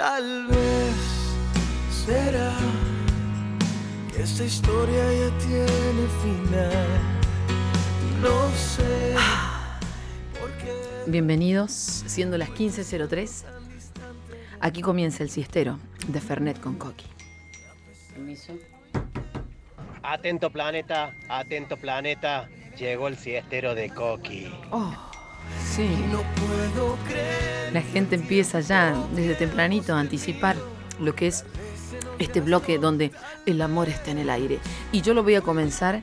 Tal vez será que esta historia ya tiene final. No sé. por qué Bienvenidos, siendo las 15.03. Aquí comienza el siestero de Fernet con Coqui. Permiso. Atento planeta, atento planeta, llegó el siestero de Coqui. Oh, sí. no puedo creer. La gente empieza ya desde tempranito a anticipar lo que es este bloque donde el amor está en el aire. Y yo lo voy a comenzar.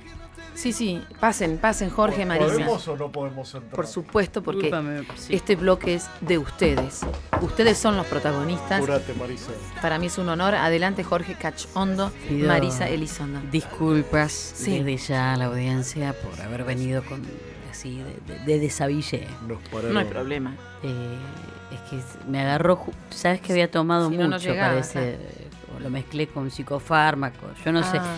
Sí, sí, pasen, pasen Jorge, Marisa. ¿Podemos o no podemos entrar? Por supuesto, porque sí. este bloque es de ustedes. Ustedes son los protagonistas. Apurate, Marisa. Para mí es un honor. Adelante Jorge Cachondo, Marisa Elizondo. Disculpas Sí. desde ya a la audiencia por haber venido con así de, de, de desaville. Nos pararon. No hay problema. Eh, es que me agarró, sabes que había tomado Si no, no mucho, llegaba, parece, o lo mezclé con psicofármacos, yo no sé. Ah,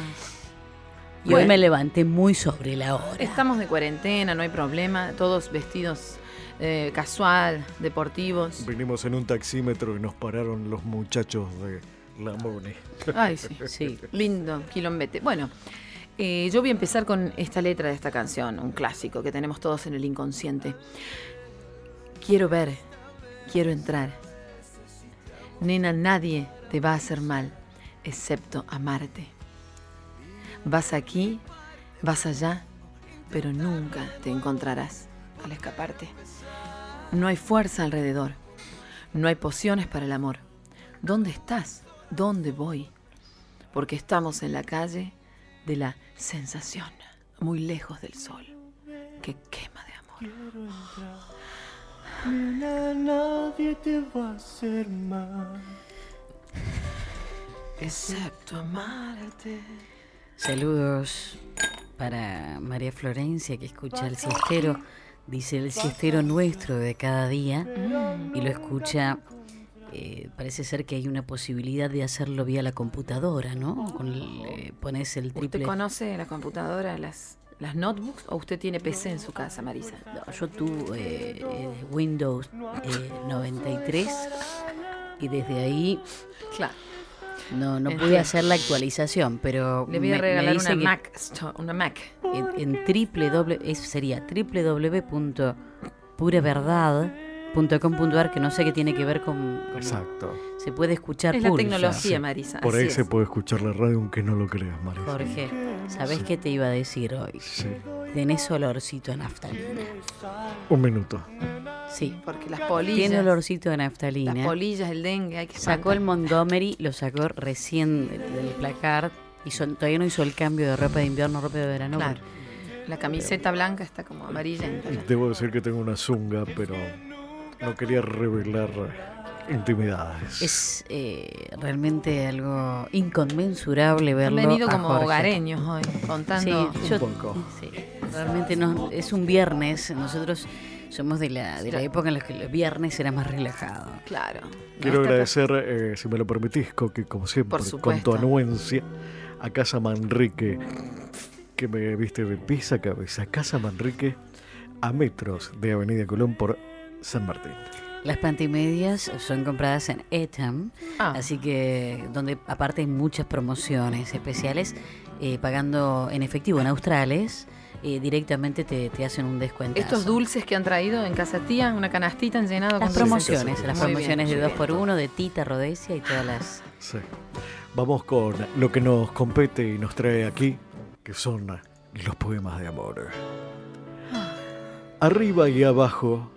Y Bueno. hoy me levanté muy sobre la hora. Estamos de cuarentena, no hay problema. Todos vestidos eh, casual, deportivos. Vinimos en un taxímetro y nos pararon los muchachos de la Moni. Ay, sí. Sí. Lindo, quilombete. Bueno, eh, yo voy a empezar con esta letra de esta canción, un clásico que tenemos todos en el inconsciente. Quiero ver, quiero entrar. Nena, nadie te va a hacer mal, excepto amarte. Vas aquí, vas allá, pero nunca te encontrarás al escaparte. No hay fuerza alrededor, no hay pociones para el amor. ¿Dónde estás? ¿Dónde voy? Porque estamos en la calle de la sensación, muy lejos del sol, que quema de amor. Nena, nadie te va a hacer mal. Excepto amarte. Saludos para María Florencia que escucha el siestero. Dice el siestero nuestro de cada día y lo escucha. Eh, parece ser que hay una posibilidad de hacerlo vía la computadora, ¿no? Con el, eh, pones el ¿Usted triple. conoce la computadora, las, las notebooks o usted tiene PC en su casa, Marisa? No, yo tuve eh, eh, Windows eh, 93 y desde ahí Claro. no, no pude hacer la actualización, pero Le voy a me- regalar una Mac, una Mac. en, en www, eso sería www.puraverdad.com.ar que no sé qué tiene que ver con, con- Exacto. se puede escuchar Es la pulsa. tecnología, Sí. Marisa. Por ahí se puede escuchar la radio aunque no lo creas, Marisa. Jorge, ¿sabés qué te iba a decir hoy? Sí. Tenés olorcito a naftalina. Un minuto. Sí. Porque las polillas, Tiene olorcito a las naftalina. polillas, el dengue, hay que Sacó el. Montgomery, lo sacó recién del, del placard. Hizo, todavía no hizo el cambio de ropa de invierno, ropa de verano. Claro. La camiseta blanca está como amarillenta. ya. Debo decir que tengo una zunga, pero no quería revelar intimidades. Es eh, realmente algo inconmensurable Han verlo. venido a como Jorge. hogareños hoy, Sí, contando. yo- Un poco. sí, realmente no, es un viernes. Nosotros somos de la, de la época en la que los viernes era más relajado. Claro. Quiero agradecer, eh, si me lo permitís, Coqui, como siempre, con tu anuencia, a Casa Manrique, que me viste de pieza a cabeza. Casa Manrique, a metros de Avenida Colón por San Martín. Las pantimedias son compradas en Etam, Ah. así que donde aparte hay muchas promociones especiales, eh, pagando en efectivo en australes, eh, directamente te, te hacen un descuento. Estos dulces que han traído en casa tía, una canastita han llenado Las con dulces. promociones, las Muy promociones de muy 2 bien. x 1 de Tita Rodesia y todas las... Sí. Vamos con lo que nos compete y nos trae aquí, que son los poemas de amor. Arriba y abajo,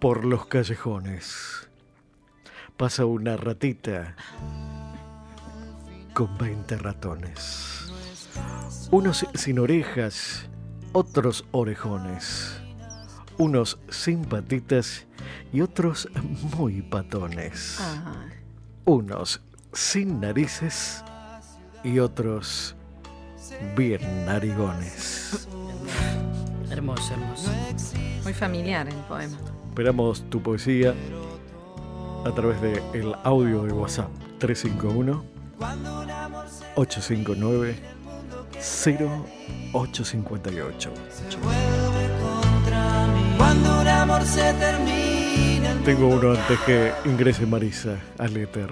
por los callejones, pasa una ratita con 20 ratones. Unos sin orejas, otros orejones. Unos sin patitas y otros muy patones unos sin narices y otros bien narigones. Hermoso, hermoso. Muy familiar el poema. Esperamos tu poesía a través de el audio de WhatsApp 351 859 0858. Cuando un amor se termina, Tengo uno antes que ingrese Marisa al éter.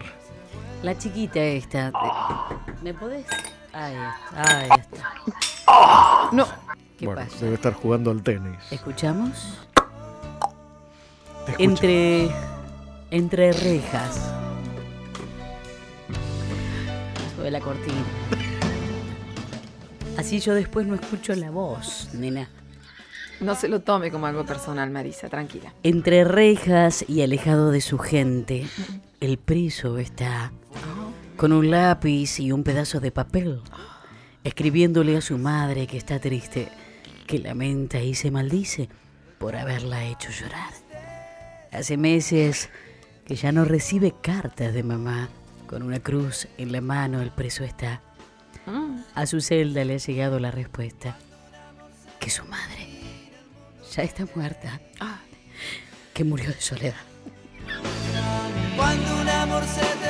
La chiquita esta. ¿Me podés? Ahí está. Ahí está. No, ¿Qué bueno, pasa? debe estar jugando al tenis. ¿Escuchamos? Entre. Entre rejas. Sube la cortina. Así yo después no escucho la voz, nena. no se lo tome como algo personal, Marisa, tranquila. Entre rejas y alejado de su gente, el preso está con un lápiz y un pedazo de papel, escribiéndole a su madre que está triste, que lamenta y se maldice por haberla hecho llorar. Hace meses que ya no recibe cartas de mamá. Con una cruz en la mano el preso está. A su celda le ha llegado la respuesta que su madre ya está muerta que murió de soledad. Cuando un amor se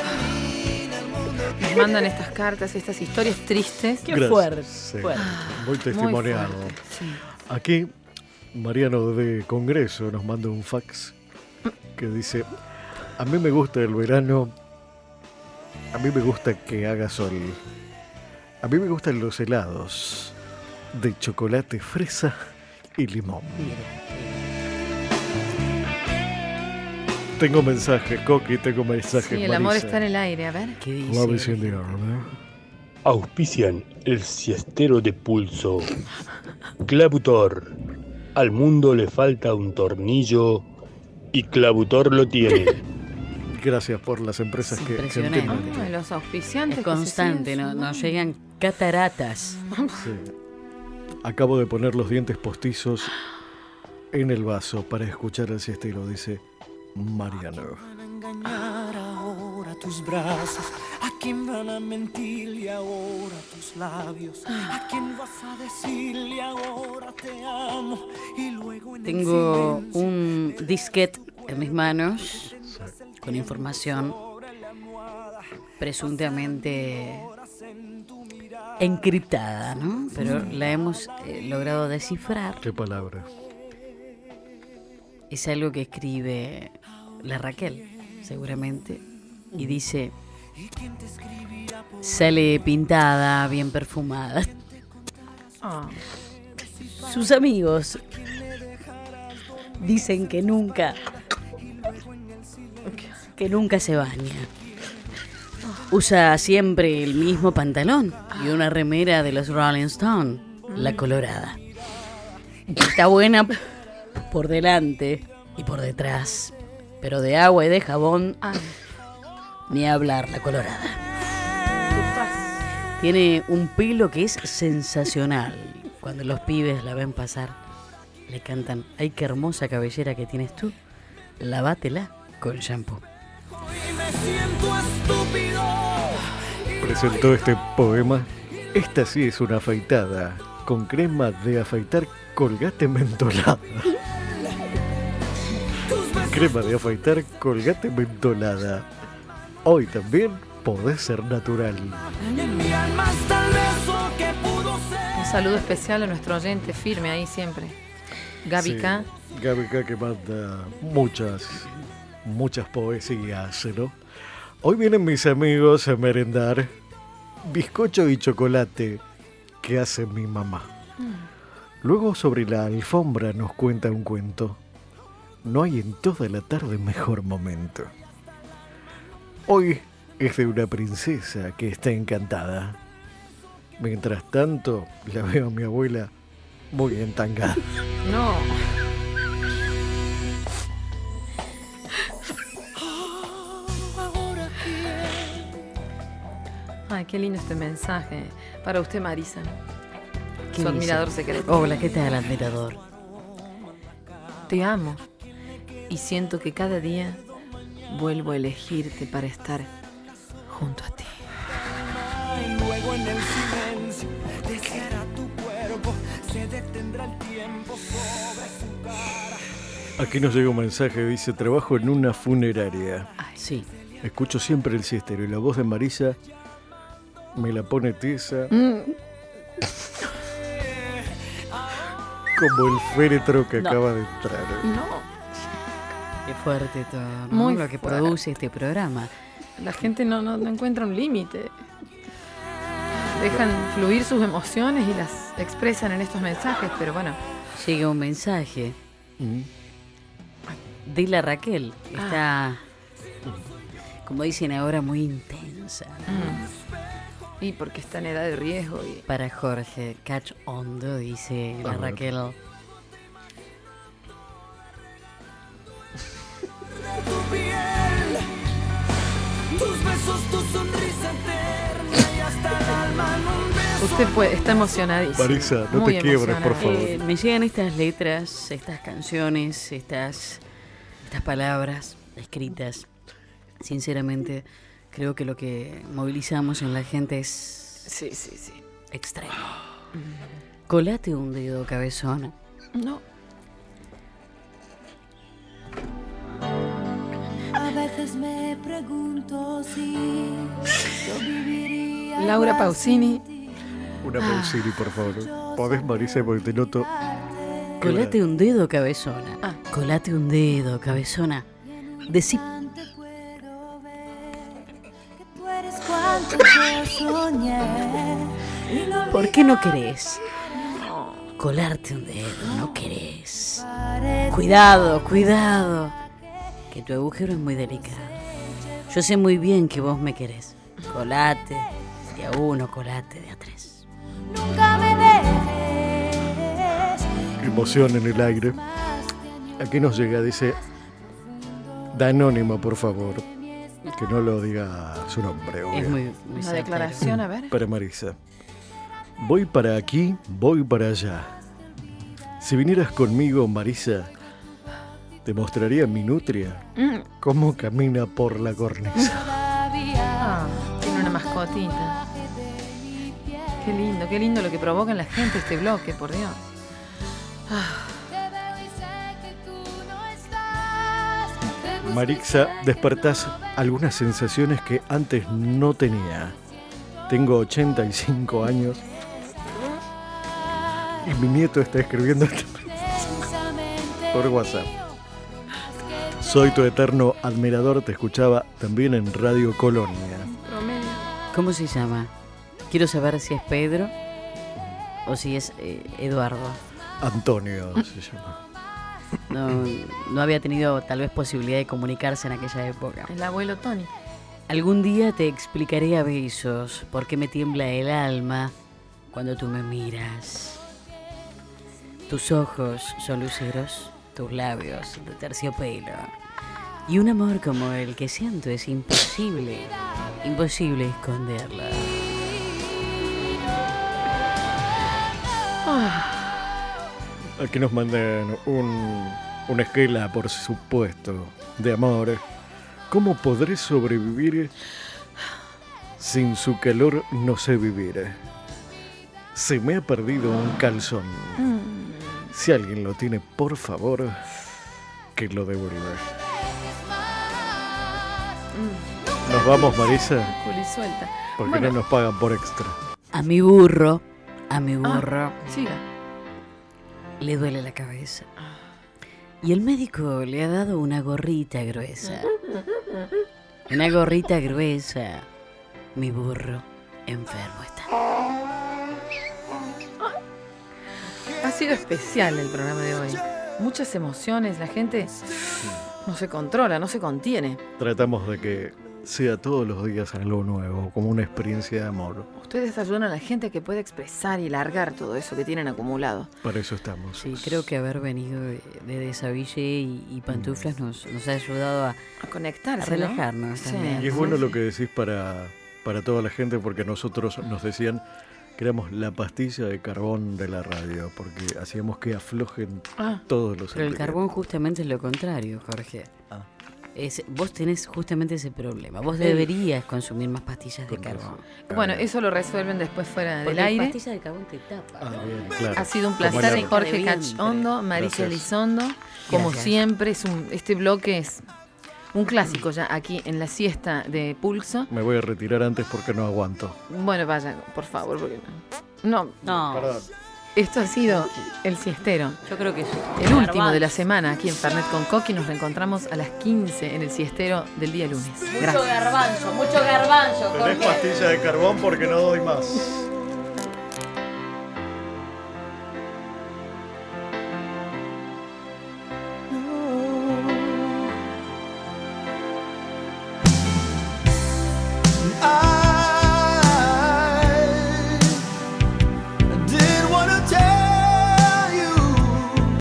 mandan estas cartas, estas historias tristes. Qué Gracias. fuerte, Sí, fuerte. Muy Muy testimoniado. fuerte, sí. Aquí, Mariano de Congreso nos manda un fax que dice, a mí me gusta el verano, a mí me gusta que haga sol, a mí me gustan los helados de chocolate, fresa y limón. Tengo mensaje, Coqui, tengo mensaje. Sí, el amor Marisa. está en el aire, a ver. ¿Qué Love is dice? in the air, ¿no? Auspician el siestero de pulso. Clavutor. Al mundo le falta un tornillo y Clavutor lo tiene. Gracias por las empresas Es que, que entienden. Ah, los auspiciantes. Es constante, ¿no? nos sumando. llegan cataratas. Sí. Acabo de poner los dientes postizos en el vaso para escuchar al siestero, dice Mariano. van a engañar ahora tus brazos? ¿A quién van a mentirle ahora tus labios? ¿A quién vas a decirle ahora te amo? Y luego en el Tengo un disquete en mis manos con información presuntamente encriptada, ¿no? Pero la hemos eh, logrado descifrar. ¿Qué palabra? Es algo que escribe la Raquel, seguramente, y dice, sale pintada, bien perfumada. Ah, Sus amigos dicen que nunca, que nunca se baña. Usa siempre el mismo pantalón y una remera de los Rolling Stone, la colorada. Está buena por delante y por detrás, pero de agua y de jabón ay, ni hablar la colorada. Tiene un pelo que es sensacional. Cuando los pibes la ven pasar, le cantan, ay, qué hermosa cabellera que tienes tú. Lavátela con shampoo. Presentó este poema. Esta sí es una afeitada con crema de afeitar colgate mentolada. Crema de afeitar colgate mentolada. Hoy también podés ser natural. Un saludo especial a nuestro oyente firme ahí siempre. Gabica. Sí, Gabica que manda muchas, muchas poesías, ¿no? Hoy vienen mis amigos a merendar bizcocho y chocolate que hace mi mamá. Luego sobre la alfombra nos cuenta un cuento. No hay en toda la tarde mejor momento. Hoy es de una princesa que está encantada. Mientras tanto, la veo a mi abuela muy entangada. No. Ahora Ay, qué lindo este mensaje. Para usted, Marisa. ¿Qué Su admirador secreto. Hola, ¿qué tal, admirador? Te amo. Y siento que cada día vuelvo a elegirte para estar junto a ti. y luego en el silencio deseará tu cuerpo. Se detendrá el tiempo sobre su cara. Aquí nos llega un mensaje, dice, trabajo en una funeraria. Sí. Escucho siempre el siestero y la voz de Marisa me la pone tiesa como el féretro que No. acaba de entrar. No. Qué fuerte todo, ¿no? Muy Lo que fuerte. produce este programa. La gente no, no, no encuentra un límite. Dejan fluir sus emociones y las expresan en estos mensajes, pero bueno. Llega un mensaje Mm. de la Raquel. Está, como dicen ahora, muy intensa. mm, Y porque está en edad de riesgo y. Para Jorge, catch hondo, dice la. Raquel. Tu piel, tus besos, tu sonrisa eterna y hasta el alma. Usted puede, está emocionadísimo. Marisa, no Muy te quiebres, por favor. Eh, me llegan estas letras, estas canciones, estas, estas palabras escritas. Sinceramente, creo que lo que movilizamos en la gente es Sí, sí, sí. extremo. Colate un dedo, cabezona. No. A veces me pregunto si yo viviría. Laura Pausini. Una Pausini, por favor. ¿Podés, Marisa? Porque te noto. Colate un dedo, cabezona. Ah. Colate un dedo, cabezona. Decí ¿Por qué no querés? Colarte un dedo, no querés. Cuidado, cuidado. Que tu agujero es muy delicado. Yo sé muy bien que vos me querés. Colate, de a uno, colate, de a tres. Nunca me dejes. Emoción en el aire. Aquí nos llega, dice. Da anónimo, por favor. Que no lo diga su nombre. obvio. Es muy, muy Una declaración, a ver. Para Marisa. Voy para aquí, voy para allá. Si vinieras conmigo, Marisa, te mostraría mi nutria Mm. cómo camina por la cornisa. Ah, tiene una mascotita. Qué lindo, qué lindo lo que provoca en la gente este bloque, por Dios. Marixa, despertás algunas sensaciones que antes no tenía. Tengo 85 años y mi nieto está escribiendo por WhatsApp. Soy tu eterno admirador, te escuchaba también en Radio Colonia. ¿Cómo se llama? Quiero saber si es Pedro o si es eh, Eduardo. Antonio se llama. No, no había tenido tal vez posibilidad de comunicarse en aquella época. El abuelo Tony. Algún día te explicaré a besos por qué me tiembla el alma cuando tú me miras. Tus ojos son luceros, tus labios de terciopelo. Y un amor como el que siento es imposible, imposible esconderlo. Aquí nos mandan un, una esquela, por supuesto, de amor. ¿Cómo podré sobrevivir sin su calor? No sé vivir. Se me ha perdido un calzón. Si alguien lo tiene, por favor, que lo devuelva. Nos vamos, Marisa, suelta. porque Bueno. no nos pagan por extra. A mi burro, a mi burro, Siga. le duele la cabeza. Y el médico le ha dado una gorrita gruesa. Una gorrita gruesa. Mi burro enfermo está. Sido especial el programa de hoy. Muchas emociones, la gente no se controla, no se contiene. Tratamos de que sea todos los días algo nuevo, como una experiencia de amor. Ustedes ayudan a la gente que puede expresar y largar todo eso que tienen acumulado. Para eso estamos. Sí, creo que haber venido de, de Desaville y, y Pantuflas nos, nos ha ayudado a, A a conectarse, ¿no? relajarnos Sí. también. Y es bueno lo que decís para, para toda la gente, porque nosotros nos decían que éramos la pastilla de carbón de la radio, porque hacíamos que aflojen Ah, todos los Pero el carbón justamente es lo contrario, Jorge. Ah. Es, vos tenés justamente ese problema. Vos deberías consumir más pastillas de carbón. razón. bueno, eso lo resuelven después fuera Porque del la aire. pastilla de carbón te tapa. Ah, ¿no? bien, claro. Ha sido un placer, la- Jorge. Cachondo, Marisa Gracias. Elizondo. Como Gracias. siempre, es un, este bloque es un clásico ya aquí en la siesta de Pulso. Me voy a retirar antes porque no aguanto. Bueno, vaya, por favor, porque no. No, No, Perdón. Esto ha sido El Siestero. Yo creo que es El último de la semana aquí en Fernet con Coqui. Nos reencontramos a las 15 en el Siestero del día lunes. Mucho Gracias. garbanzo, mucho garbanzo. Tenés pastilla de carbón porque no doy más.